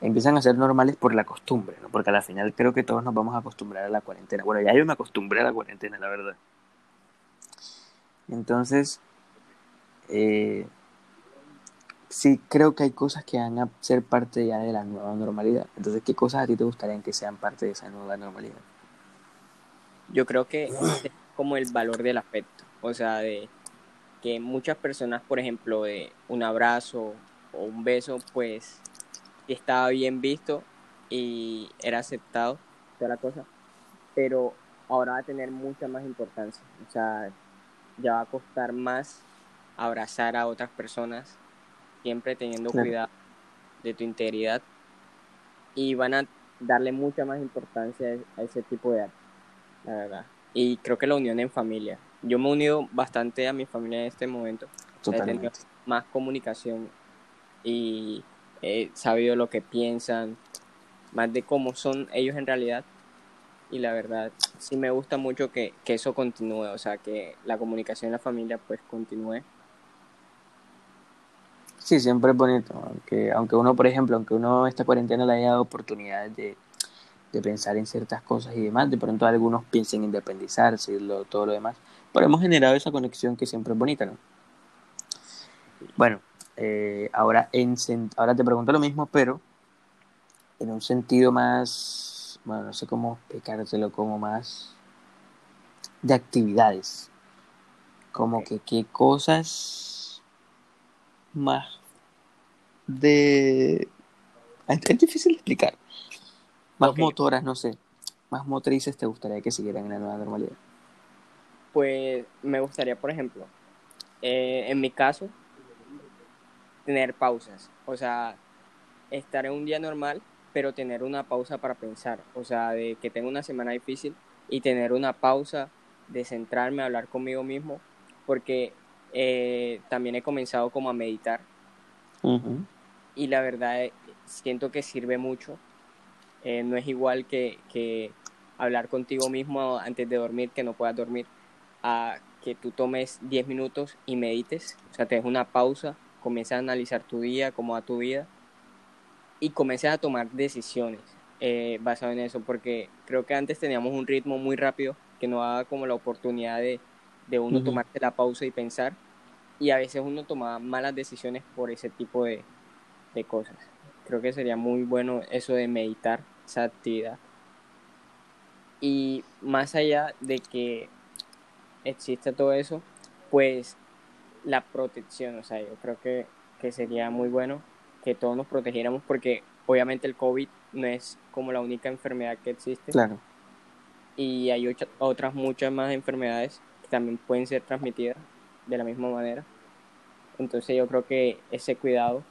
empiezan a ser normales por la costumbre, ¿no? Porque al final creo que todos nos vamos a acostumbrar a la cuarentena. Bueno, ya yo me acostumbré a la cuarentena, la verdad. Entonces, eh, sí creo que hay cosas que van a ser parte ya de la nueva normalidad. Entonces, ¿qué cosas a ti te gustarían que sean parte de esa nueva normalidad? Yo creo que es como el valor del afecto. O sea, de que muchas personas, por ejemplo, de un abrazo o un beso, pues estaba bien visto y era aceptado, toda la cosa. Pero ahora va a tener mucha más importancia. O sea, ya va a costar más abrazar a otras personas siempre teniendo cuidado de tu integridad y van a darle mucha más importancia a ese tipo de arte, la verdad. Y creo que la unión en familia. Yo me he unido bastante a mi familia en este momento. Totalmente. He tenido más comunicación y he sabido lo que piensan, más de cómo son ellos en realidad. Y la verdad, sí me gusta mucho que, que eso continúe, o sea, que la comunicación en la familia pues continúe Sí, siempre es bonito. Aunque, aunque uno, por ejemplo, aunque uno esta cuarentena le haya dado oportunidades de, pensar en ciertas cosas y demás, de pronto algunos piensen en independizarse y lo, todo lo demás. Pero hemos generado esa conexión que siempre es bonita, ¿no? Bueno, eh, ahora, en, ahora te pregunto lo mismo, pero en un sentido más, bueno, no sé cómo explicártelo, como más de actividades. Como que qué cosas más de... Es, difícil de explicar. Más motoras, no sé. Más motrices te gustaría que siguieran en la nueva normalidad. Pues me gustaría, por ejemplo, eh, en mi caso, tener pausas. O sea, estar en un día normal, pero tener una pausa para pensar. O sea, de que tengo una semana difícil y tener una pausa de centrarme hablar conmigo mismo. Porque eh, también he comenzado como a meditar. Y la verdad, eh, siento que sirve mucho. Eh, no es igual que, que, hablar contigo mismo antes de dormir, que no puedas dormir, a que tú tomes 10 minutos y medites. O sea, te des una pausa, comiences a analizar tu día, cómo va tu vida, y comiences a tomar decisiones eh, basado en eso, porque creo que antes teníamos un ritmo muy rápido que no daba como la oportunidad de, de uno tomarse la pausa y pensar y a veces uno toma malas decisiones por ese tipo de, cosas. Creo que sería muy bueno eso de meditar, esa actividad. Y más allá de que exista todo eso, pues la protección, o sea, yo creo que, que sería muy bueno que todos nos protegiéramos porque obviamente el COVID no es como la única enfermedad que existe. Claro. Y hay otras muchas más enfermedades que también pueden ser transmitidas de la misma manera. Entonces yo creo que ese cuidado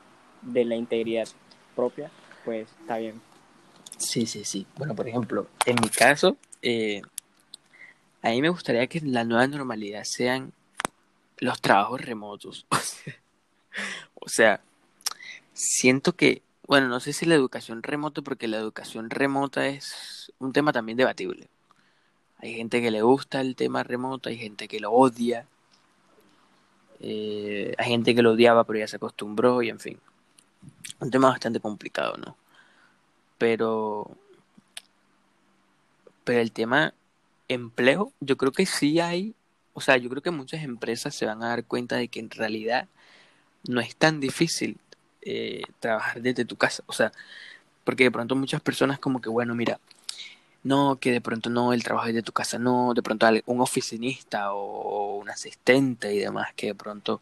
de la integridad propia, pues está bien. Sí, sí, sí. Bueno, por ejemplo, en mi caso, eh, a mí me gustaría que la nueva normalidad sean los trabajos remotos. [LAUGHS] o sea, siento que, bueno, no sé si la educación remota, porque la educación remota es un tema también debatible. Hay gente que le gusta el tema remoto, hay gente que lo odia, eh, hay gente que lo odiaba pero ya se acostumbró y en fin. Un tema bastante complicado, ¿no? Pero, pero el tema empleo, yo creo que sí hay, o sea, yo creo que muchas empresas se van a dar cuenta de que en realidad no es tan difícil eh, trabajar desde tu casa, o sea, porque de pronto muchas personas como que, bueno, mira, no, que de pronto no, el trabajo desde tu casa no, de pronto un oficinista o un asistente y demás, que de pronto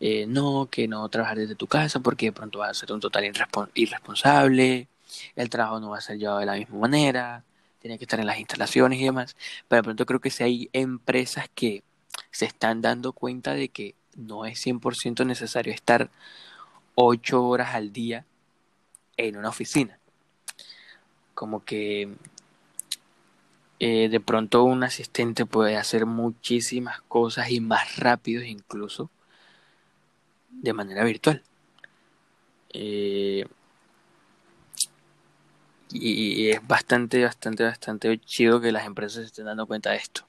eh, no, que no trabajar desde tu casa porque de pronto vas a ser un total irresponsable, el trabajo no va a ser llevado de la misma manera, tiene que estar en las instalaciones y demás, pero de pronto creo que si hay empresas que se están dando cuenta de que no es 100% necesario estar 8 horas al día en una oficina. Como que eh, de pronto un asistente puede hacer muchísimas cosas y más rápido incluso de manera virtual. Eh, y, es bastante, bastante, bastante chido que las empresas estén dando cuenta de esto.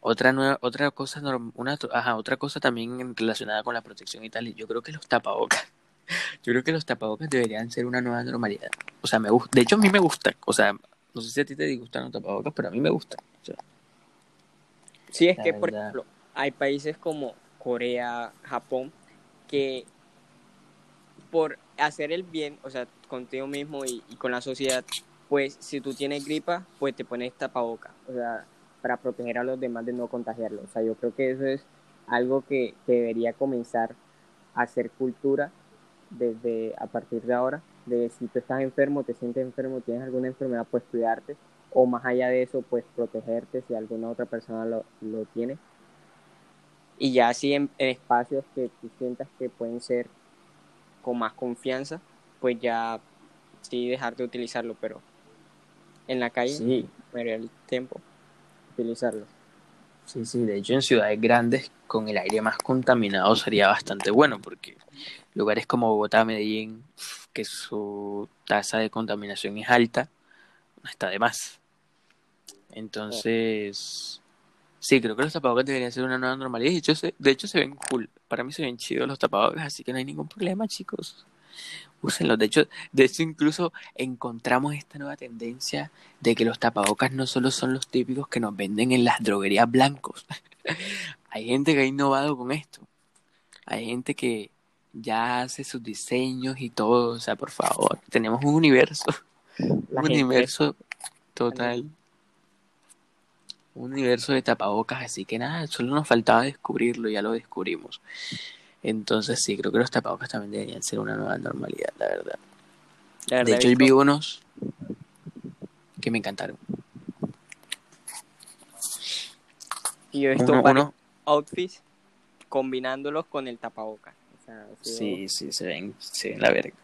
Otra nueva, otra cosa, una, otra cosa también relacionada con la protección y tal, yo creo que los tapabocas. Yo creo que los tapabocas deberían ser una nueva normalidad. O sea, me gusta. De hecho, a mí me gusta. O sea, no sé si a ti te disgustan los tapabocas, pero a mí me gusta. sí, es que, por ejemplo, hay países como Corea, Japón, que por hacer el bien, o sea, contigo mismo y, y, con la sociedad, pues si tú tienes gripa, pues te pones tapabocas, o sea, para proteger a los demás de no contagiarlo. O sea, yo creo que eso es algo que, que debería comenzar a hacer cultura desde a partir de ahora, de si tú estás enfermo, te sientes enfermo, tienes alguna enfermedad, pues cuidarte, o más allá de eso, pues protegerte si alguna otra persona lo, lo tiene. Y ya así en, espacios que tú sientas que pueden ser con más confianza, pues ya sí dejar de utilizarlo, pero en la calle, sí. el tiempo, utilizarlo. Sí, sí, de hecho en ciudades grandes con el aire más contaminado sería bastante bueno porque lugares como Bogotá, Medellín, que su tasa de contaminación es alta, no está de más. Entonces, sí, creo que los tapabocas deberían ser una nueva normalidad. De hecho, se, de hecho, se ven cool. Para mí se ven chidos los tapabocas, así que no hay ningún problema, chicos. Úsenlos. De hecho, de hecho, incluso encontramos esta nueva tendencia de que los tapabocas no solo son los típicos que nos venden en las droguerías blancos. [LAUGHS] hay gente que ha innovado con esto. Hay gente que, ya hace sus diseños y todo, o sea, por favor, tenemos un universo, un universo total, un universo de tapabocas, así que nada, solo nos faltaba descubrirlo, ya lo descubrimos. Entonces sí, creo que los tapabocas también deberían ser una nueva normalidad, la verdad. de hecho, vi unos que me encantaron. Y yo esto uno, outfits combinándolos con el tapabocas. Sí, sí, se ven, se la verga.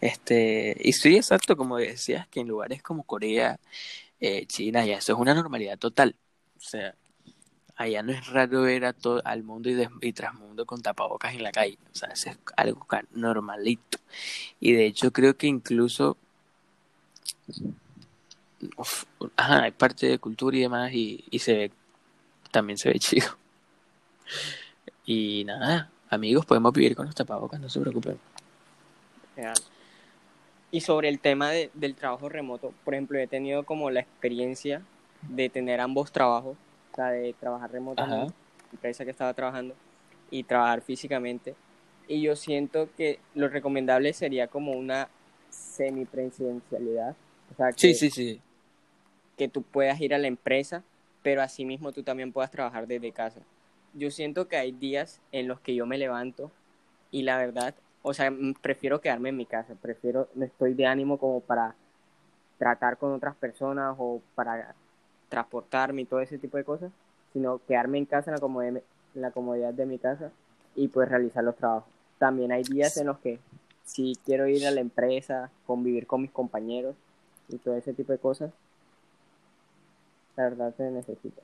Este, y sí, exacto, como decías, que en lugares como Corea, eh, China, ya eso es una normalidad total. O sea, allá no es raro ver a todo al mundo y, y trasmundo con tapabocas en la calle. O sea, eso es algo normalito. Y de hecho creo que incluso ajá, hay parte de cultura y demás y, y se ve, también se ve chido. [LAUGHS] Y nada, amigos, podemos vivir con los tapabocas, no se preocupen. Y sobre el tema del trabajo remoto, por ejemplo, he tenido como la experiencia de tener ambos trabajos, o sea, de trabajar remotamente, en la empresa que estaba trabajando, y trabajar físicamente. Y yo siento que lo recomendable sería como una semipresidencialidad. O sea, que, sí, sí, sí. Que tú puedas ir a la empresa, pero asimismo tú también puedas trabajar desde casa yo siento que hay días en los que yo me levanto y la verdad, o sea, prefiero quedarme en mi casa, prefiero, no estoy de ánimo como para tratar con otras personas o para transportarme y todo ese tipo de cosas, sino quedarme en casa en la comodidad, en la comodidad de mi casa y pues realizar los trabajos. También hay días en los que si quiero ir a la empresa, convivir con mis compañeros y todo ese tipo de cosas, la verdad se necesita.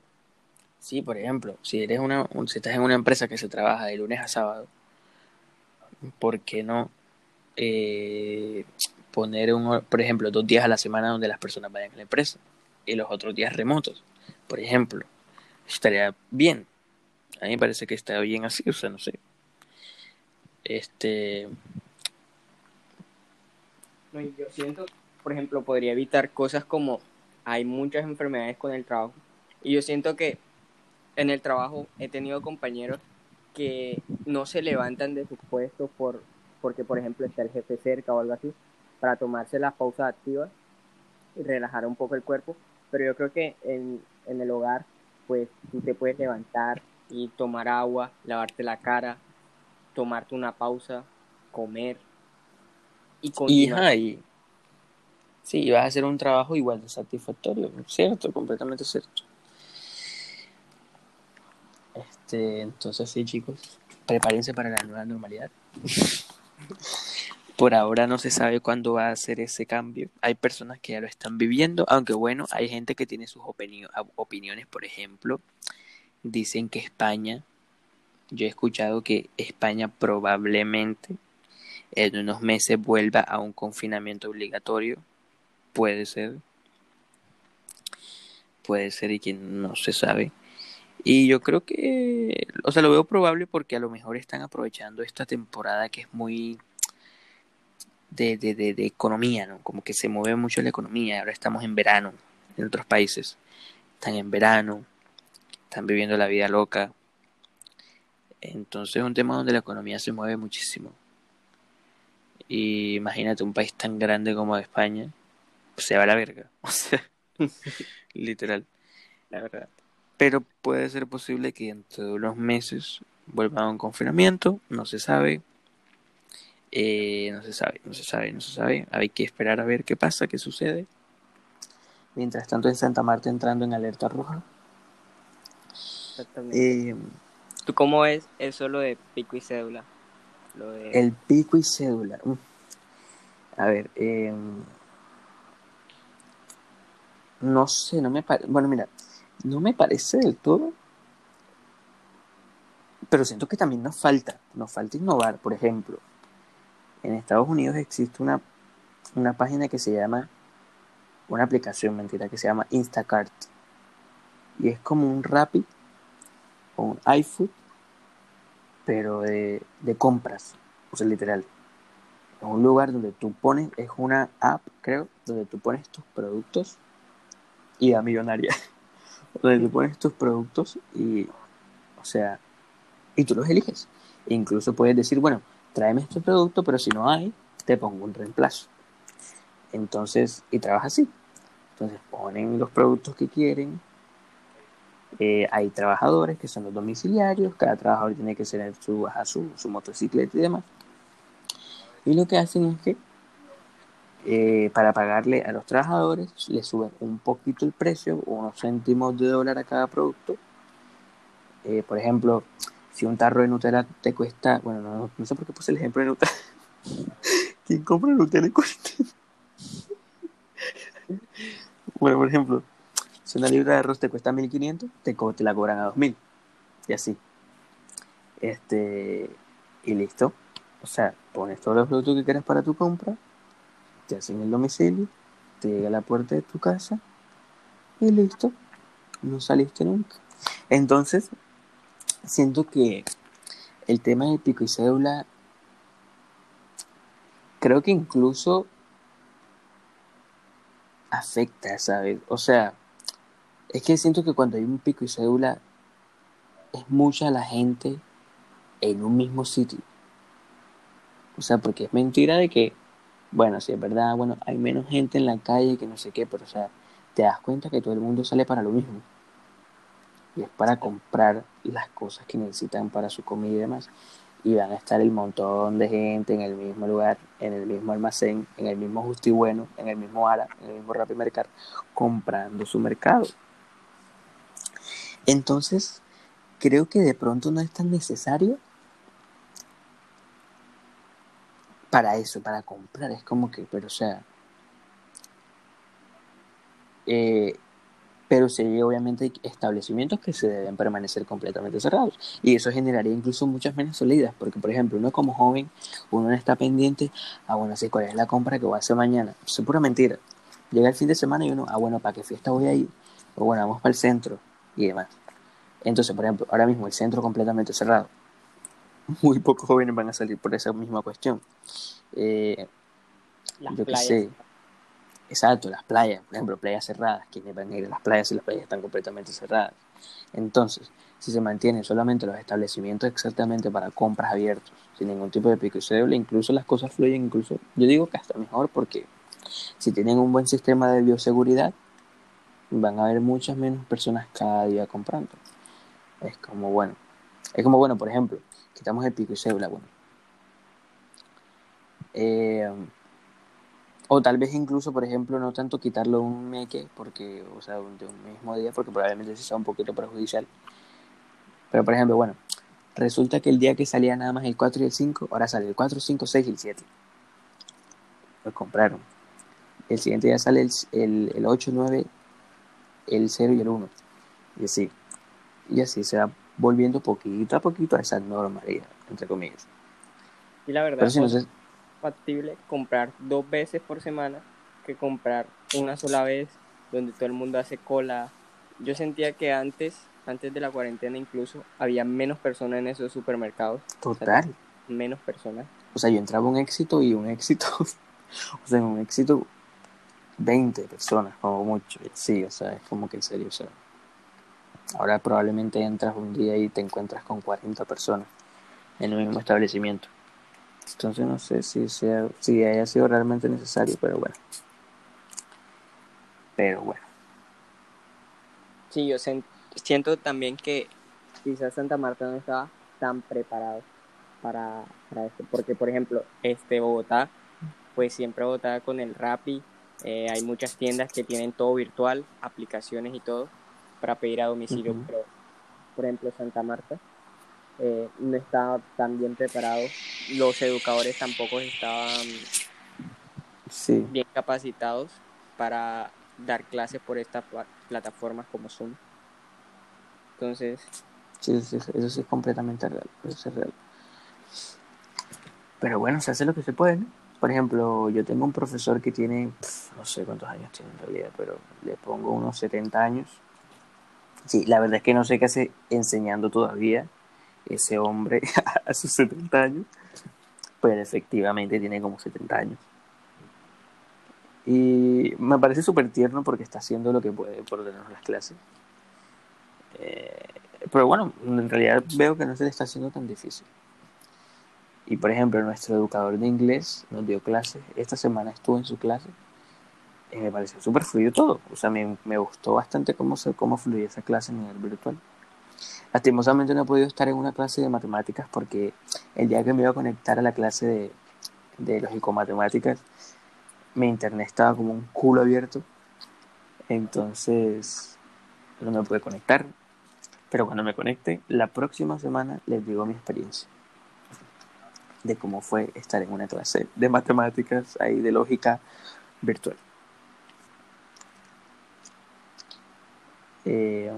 Sí, por ejemplo, si eres una, si estás en una empresa que se trabaja de lunes a sábado, ¿por qué no eh, poner un, por ejemplo, dos días a la semana donde las personas vayan a la empresa? y los otros días remotos, por ejemplo. Estaría bien. A mí me parece que está bien así, o sea, no sé. Este. No, yo siento, por ejemplo, podría evitar cosas como hay muchas enfermedades con el trabajo. Y yo siento que en el trabajo he tenido compañeros que no se levantan de sus puestos por porque, por ejemplo, está el jefe cerca o algo así, para tomarse las pausas activas y relajar un poco el cuerpo. Pero yo creo que en, en el hogar, pues tú te puedes levantar y tomar agua, lavarte la cara, tomarte una pausa, comer y continuar. Y, sí, vas a hacer un trabajo igual de satisfactorio, cierto, completamente cierto. Este, entonces sí, chicos, prepárense para la nueva normalidad. Por ahora no se sabe cuándo va a ser ese cambio. Hay personas que ya lo están viviendo, aunque bueno, hay gente que tiene sus opiniones, por ejemplo, dicen que España, yo he escuchado que España probablemente en unos meses vuelva a un confinamiento obligatorio. Puede ser. Puede ser y quien no se sabe. Y yo creo que, o sea, lo veo probable porque a lo mejor están aprovechando esta temporada que es muy de, de, de, economía, ¿no? Como que se mueve mucho la economía. Ahora estamos en verano en otros países. Están en verano, están viviendo la vida loca. Entonces es un tema donde la economía se mueve muchísimo. Y imagínate un país tan grande como España, se va a la verga. [LAUGHS] O sea, literal. La verdad pero puede ser posible que dentro de unos meses vuelva a un confinamiento, no se sabe, eh, no se sabe, no se sabe, no se sabe, hay que esperar a ver qué pasa, qué sucede. Mientras tanto en Santa Marta entrando en alerta roja. Exactamente. Eh, ¿Tú cómo es eso lo de pico y cédula? El pico y cédula. A ver, eh, no sé, no me parece. Bueno, mira, no me parece del todo. Pero siento que también nos falta, nos falta innovar. Por ejemplo, en Estados Unidos existe una, una página que se llama, una aplicación, mentira, que se llama Instacart. Y es como un Rappi o un iFood, pero de, de compras, o sea, literal. Es un lugar donde tú pones, es una app, creo, donde tú pones tus productos y da millonaria. [LAUGHS] donde tú pones tus productos y, o sea, y tú los eliges. Incluso puedes decir, bueno, tráeme este producto, pero si no hay, te pongo un reemplazo. Entonces, y trabaja así. Entonces ponen los productos que quieren. Eh, hay trabajadores que son los domiciliarios, cada trabajador tiene que tener su, su, su motocicleta y demás. Y lo que hacen es que eh, para pagarle a los trabajadores, le suben un poquito el precio, unos céntimos de dólar a cada producto. Eh, por ejemplo, si un tarro de Nutella te cuesta, bueno, no, no sé por qué puse el ejemplo de Nutella. [LAUGHS] ¿Quién compra Nutella y cuesta? bueno, por ejemplo, si una libra de arroz te cuesta 1500, te, te la cobran a 2000. Y así. Este, y listo. O sea, pones todos los productos que quieras para tu compra te hacen el domicilio, te llega a la puerta de tu casa y listo, no saliste nunca. Entonces, siento que el tema de pico y cédula, creo que incluso afecta, ¿sabes? O sea, es que siento que cuando hay un pico y cédula, es mucha la gente en un mismo sitio. O sea, porque es mentira de que bueno, sí es verdad, bueno, hay menos gente en la calle que no sé qué, pero o sea, te das cuenta que todo el mundo sale para lo mismo. Y es para comprar las cosas que necesitan para su comida y demás. Y van a estar el montón de gente en el mismo lugar, en el mismo almacén, en el mismo Justi Bueno, en el mismo Ara, en el mismo Rappi Mercado, comprando su mercado. Entonces, creo que de pronto no es tan necesario para eso, para comprar. Es como que, pero o sea. Eh, pero sí, obviamente establecimientos que se deben permanecer completamente cerrados. Y eso generaría incluso muchas menos salidas, porque por ejemplo, uno como joven, uno no está pendiente, ah, bueno, sí, cuál es la compra que voy a hacer mañana. Eso es pura mentira. llega el fin de semana y uno, ah, bueno, ¿para qué fiesta voy a ir? O bueno, vamos para el centro y demás. Entonces, por ejemplo, ahora mismo el centro completamente cerrado. [LAUGHS] Muy pocos jóvenes van a salir por esa misma cuestión. Eh, yo qué sé. Exacto, las playas, por ejemplo, playas cerradas. ¿Quiénes van a ir a las playas si las playas están completamente cerradas? Entonces, si se mantienen solamente los establecimientos exactamente para compras abiertos, sin ningún tipo de pico y cédula, incluso las cosas fluyen, incluso, yo digo que hasta mejor porque si tienen un buen sistema de bioseguridad, van a haber muchas menos personas cada día comprando. Es como, bueno, es como, bueno, por ejemplo, quitamos el pico y cédula, bueno. Eh, o tal vez incluso, por ejemplo, no tanto quitarlo un meque, porque, o sea, de un mismo día, porque probablemente se sea un poquito perjudicial. Pero, por ejemplo, bueno, resulta que el día que salía nada más el 4 y el 5, ahora sale el 4, 5, 6 y el 7. Lo compraron. El siguiente día sale el, el, el 8, 9, el 0 y el 1. Y así. Y así se va volviendo poquito a poquito a esa normalidad, entre comillas. Y la verdad es factible comprar dos veces por semana que comprar una sola vez donde todo el mundo hace cola. Yo sentía que antes, antes de la cuarentena incluso, había menos personas en esos supermercados. Total. menos personas. O sea, yo entraba un éxito y un éxito, [LAUGHS] o sea, en un éxito 20 personas, como mucho. Sí, o sea, es como que en serio, o sea. Ahora probablemente entras un día y te encuentras con 40 personas en el mismo establecimiento. Entonces no sé si, sea, si haya sido realmente necesario, pero bueno. Pero bueno. Sí, yo siento también que quizás Santa Marta no estaba tan preparado para, para esto. Porque, por ejemplo, este Bogotá, pues siempre Bogotá con el Rappi, eh, hay muchas tiendas que tienen todo virtual, aplicaciones y todo para pedir a domicilio, pero por ejemplo Santa Marta eh, no estaba tan bien preparado, los educadores tampoco estaban bien capacitados para dar clases por estas plataformas como Zoom. Entonces... Sí, eso sí es completamente real, eso es real. Pero bueno, se hace lo que se puede, Por ejemplo, yo tengo un profesor que tiene, no sé cuántos años tiene en realidad, pero le pongo unos 70 años Sí, la verdad es que no sé qué hace enseñando todavía ese hombre [LAUGHS] a sus 70 años, pero efectivamente tiene como 70 años. Y me parece súper tierno porque está haciendo lo que puede por tener las clases. Eh, pero bueno, en realidad veo que no se le está haciendo tan difícil. Y por ejemplo, nuestro educador de inglés nos dio clases. Esta semana estuvo en su clase me pareció súper fluido todo. O sea, me, me gustó bastante cómo, se, cómo fluía esa clase en el virtual. Lastimosamente no he podido estar en una clase de matemáticas porque el día que me iba a conectar a la clase de, de lógico-matemáticas, mi internet estaba como un culo abierto. Entonces, no me pude conectar. Pero cuando me conecte, la próxima semana les digo mi experiencia de cómo fue estar en una clase de matemáticas ahí de lógica virtual. Eh,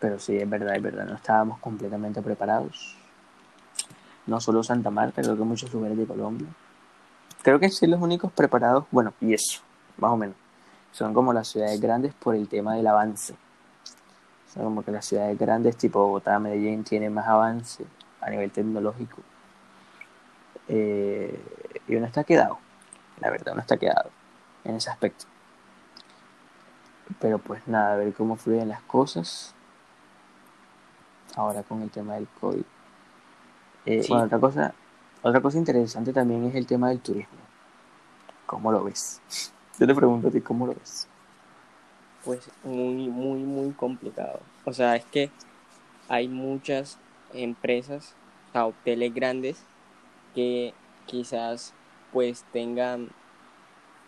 pero sí, es verdad, es verdad, no estábamos completamente preparados. No solo Santa Marta, creo que muchos lugares de Colombia. Creo que sí los únicos preparados, bueno, y eso, más o menos. Son como las ciudades grandes por el tema del avance. Son como que las ciudades grandes tipo Bogotá, Medellín tienen más avance a nivel tecnológico. Eh, y uno está quedado, la verdad, uno está quedado en ese aspecto. Pero pues nada, a ver cómo fluyen las cosas. Ahora con el tema del COVID. Eh, bueno, otra cosa, otra cosa interesante también es el tema del turismo. ¿Cómo lo ves? Yo te pregunto a ti, ¿cómo lo ves? Pues muy, muy, muy complicado. O sea, es que hay muchas empresas, o hoteles grandes, que quizás pues tengan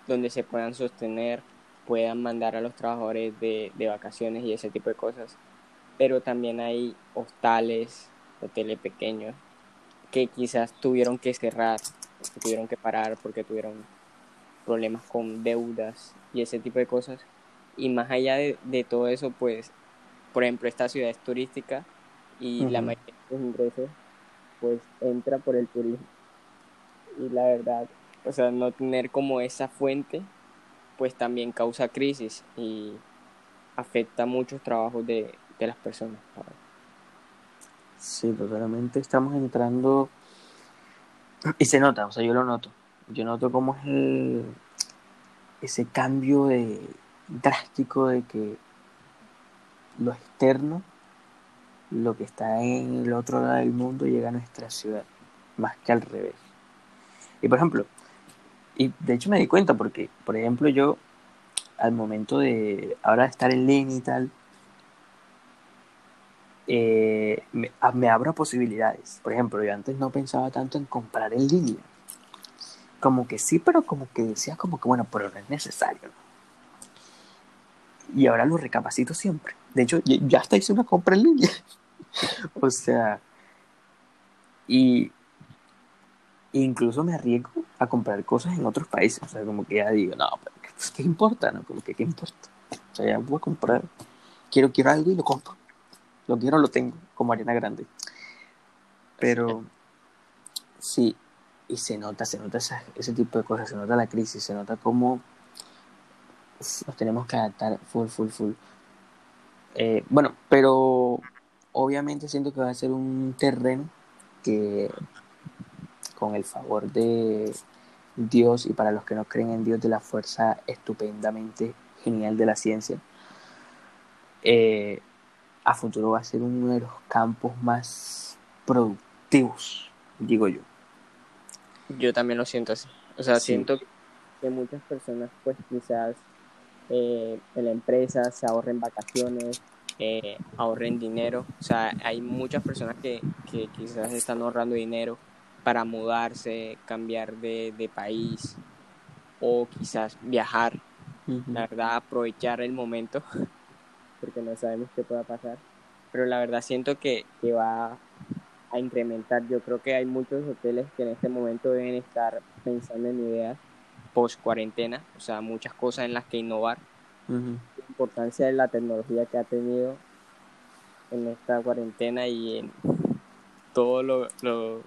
donde se puedan sostener puedan mandar a los trabajadores de, vacaciones y ese tipo de cosas. Pero también hay hostales, hoteles pequeños, que quizás tuvieron que cerrar, que tuvieron que parar porque tuvieron problemas con deudas y ese tipo de cosas. Y más allá de, todo eso, pues, por ejemplo, esta ciudad es turística y la mayoría de los ingresos, pues, entra por el turismo. Y la verdad, o sea, no tener como esa fuente, pues también causa crisis y afecta muchos trabajos de, de las personas. Sí, totalmente estamos entrando y se nota, o sea, yo lo noto. Yo noto cómo es el, ese cambio de drástico de que lo externo, lo que está en el otro lado del mundo llega a nuestra ciudad, más que al revés. Y por ejemplo, y de hecho me di cuenta porque, por ejemplo, yo al momento de ahora estar en línea y tal, eh, me, me, abro posibilidades. Por ejemplo, yo antes no pensaba tanto en comprar en línea. Como que sí, pero como que decía como que bueno, pero no es necesario. Y ahora lo recapacito siempre. De hecho, ya hasta hice una compra en línea. [LAUGHS] o sea, y incluso me arriesgo a comprar cosas en otros países. O sea, como que ya digo, no, pero pues, ¿qué importa? No? Como que, ¿qué importa? O sea, ya voy a comprar. Quiero, quiero algo y lo compro. Lo quiero, lo tengo, como Ariana Grande. Pero, sí, y se nota, se nota ese tipo de cosas, se nota la crisis, se nota cómo nos tenemos que adaptar full, full, full. Eh, bueno, pero obviamente siento que va a ser un terreno que con el favor de Dios y para los que no creen en Dios de la fuerza estupendamente genial de la ciencia, eh, a futuro va a ser uno de los campos más productivos, digo yo. Yo también lo siento así. O sea, siento que muchas personas pues quizás eh, en la empresa se ahorren vacaciones, eh, ahorren dinero. O sea, hay muchas personas que, que quizás están ahorrando dinero para mudarse, cambiar de, de país o quizás viajar. La verdad, aprovechar el momento [LAUGHS] porque no sabemos qué pueda pasar. Pero la verdad siento que, que va a incrementar. Yo creo que hay muchos hoteles que en este momento deben estar pensando en ideas post cuarentena, o sea, muchas cosas en las que innovar. La importancia de la tecnología que ha tenido en esta cuarentena y en todo lo, lo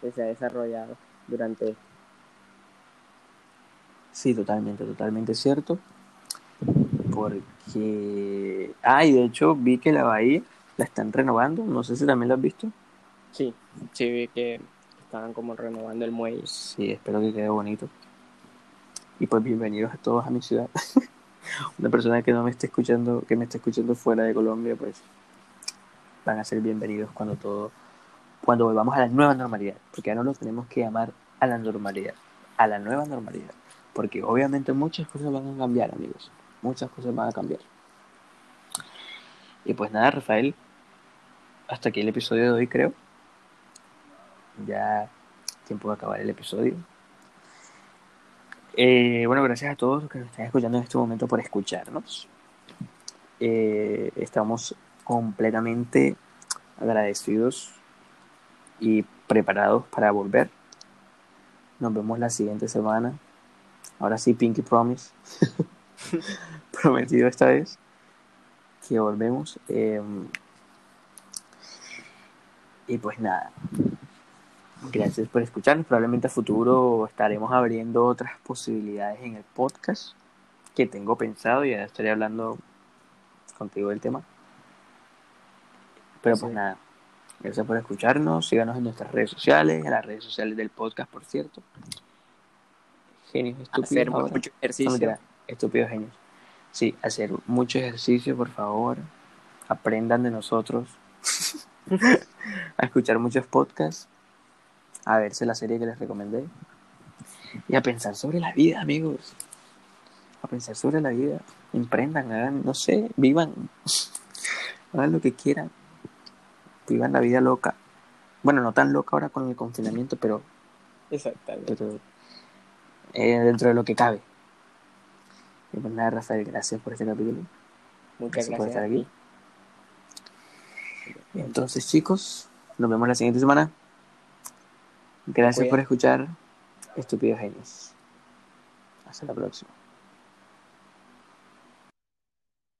que se ha desarrollado durante esto. Sí, totalmente, totalmente cierto. Porque. Ah, y de hecho vi que la bahía la están renovando. No sé si también la has visto. Sí, sí vi que estaban como renovando el muelle. Sí, espero que quede bonito. Y pues bienvenidos a todos a mi ciudad. [LAUGHS] Una persona que no me esté escuchando, que me esté escuchando fuera de Colombia, pues van a ser bienvenidos cuando todo, cuando volvamos a la nueva normalidad. Porque ahora lo tenemos que llamar a la normalidad, a la nueva normalidad. Porque obviamente muchas cosas van a cambiar, amigos. Muchas cosas van a cambiar. Y pues nada, Rafael, hasta aquí el episodio de hoy, creo ya tiempo de acabar el episodio. Eh, bueno, gracias a todos los que nos están escuchando en este momento por escucharnos. Eh, estamos completamente agradecidos y preparados para volver. Nos vemos la siguiente semana. Ahora sí, Pinky Promise. [LAUGHS] Prometido esta vez que volvemos. Em, y pues nada, Gracias por escucharnos. Probablemente a futuro estaremos abriendo otras posibilidades en el podcast que tengo pensado y ya estaré hablando contigo del tema. Pero pues nada, gracias por escucharnos. Síganos en nuestras redes sociales, en las redes sociales del podcast, por cierto. Genios estúpidos. Hacer mucho ejercicio. estúpidos genios. Sí, hacer mucho ejercicio, por favor. Aprendan de nosotros. [LAUGHS] a escuchar muchos podcasts a verse la serie que les recomendé y a pensar sobre la vida, amigos. A pensar sobre la vida. Emprendan, hagan, no sé, vivan. [LAUGHS] hagan lo que quieran. Vivan la vida loca. Bueno, no tan loca ahora con el confinamiento, pero. Exactamente. Eh, dentro de lo que cabe. Y pues nada, Rafael, gracias por este capítulo. Muchas gracias, por estar aquí. Entonces, chicos, nos vemos la siguiente semana. Gracias por escuchar Estúpidos Genios. Hasta la próxima.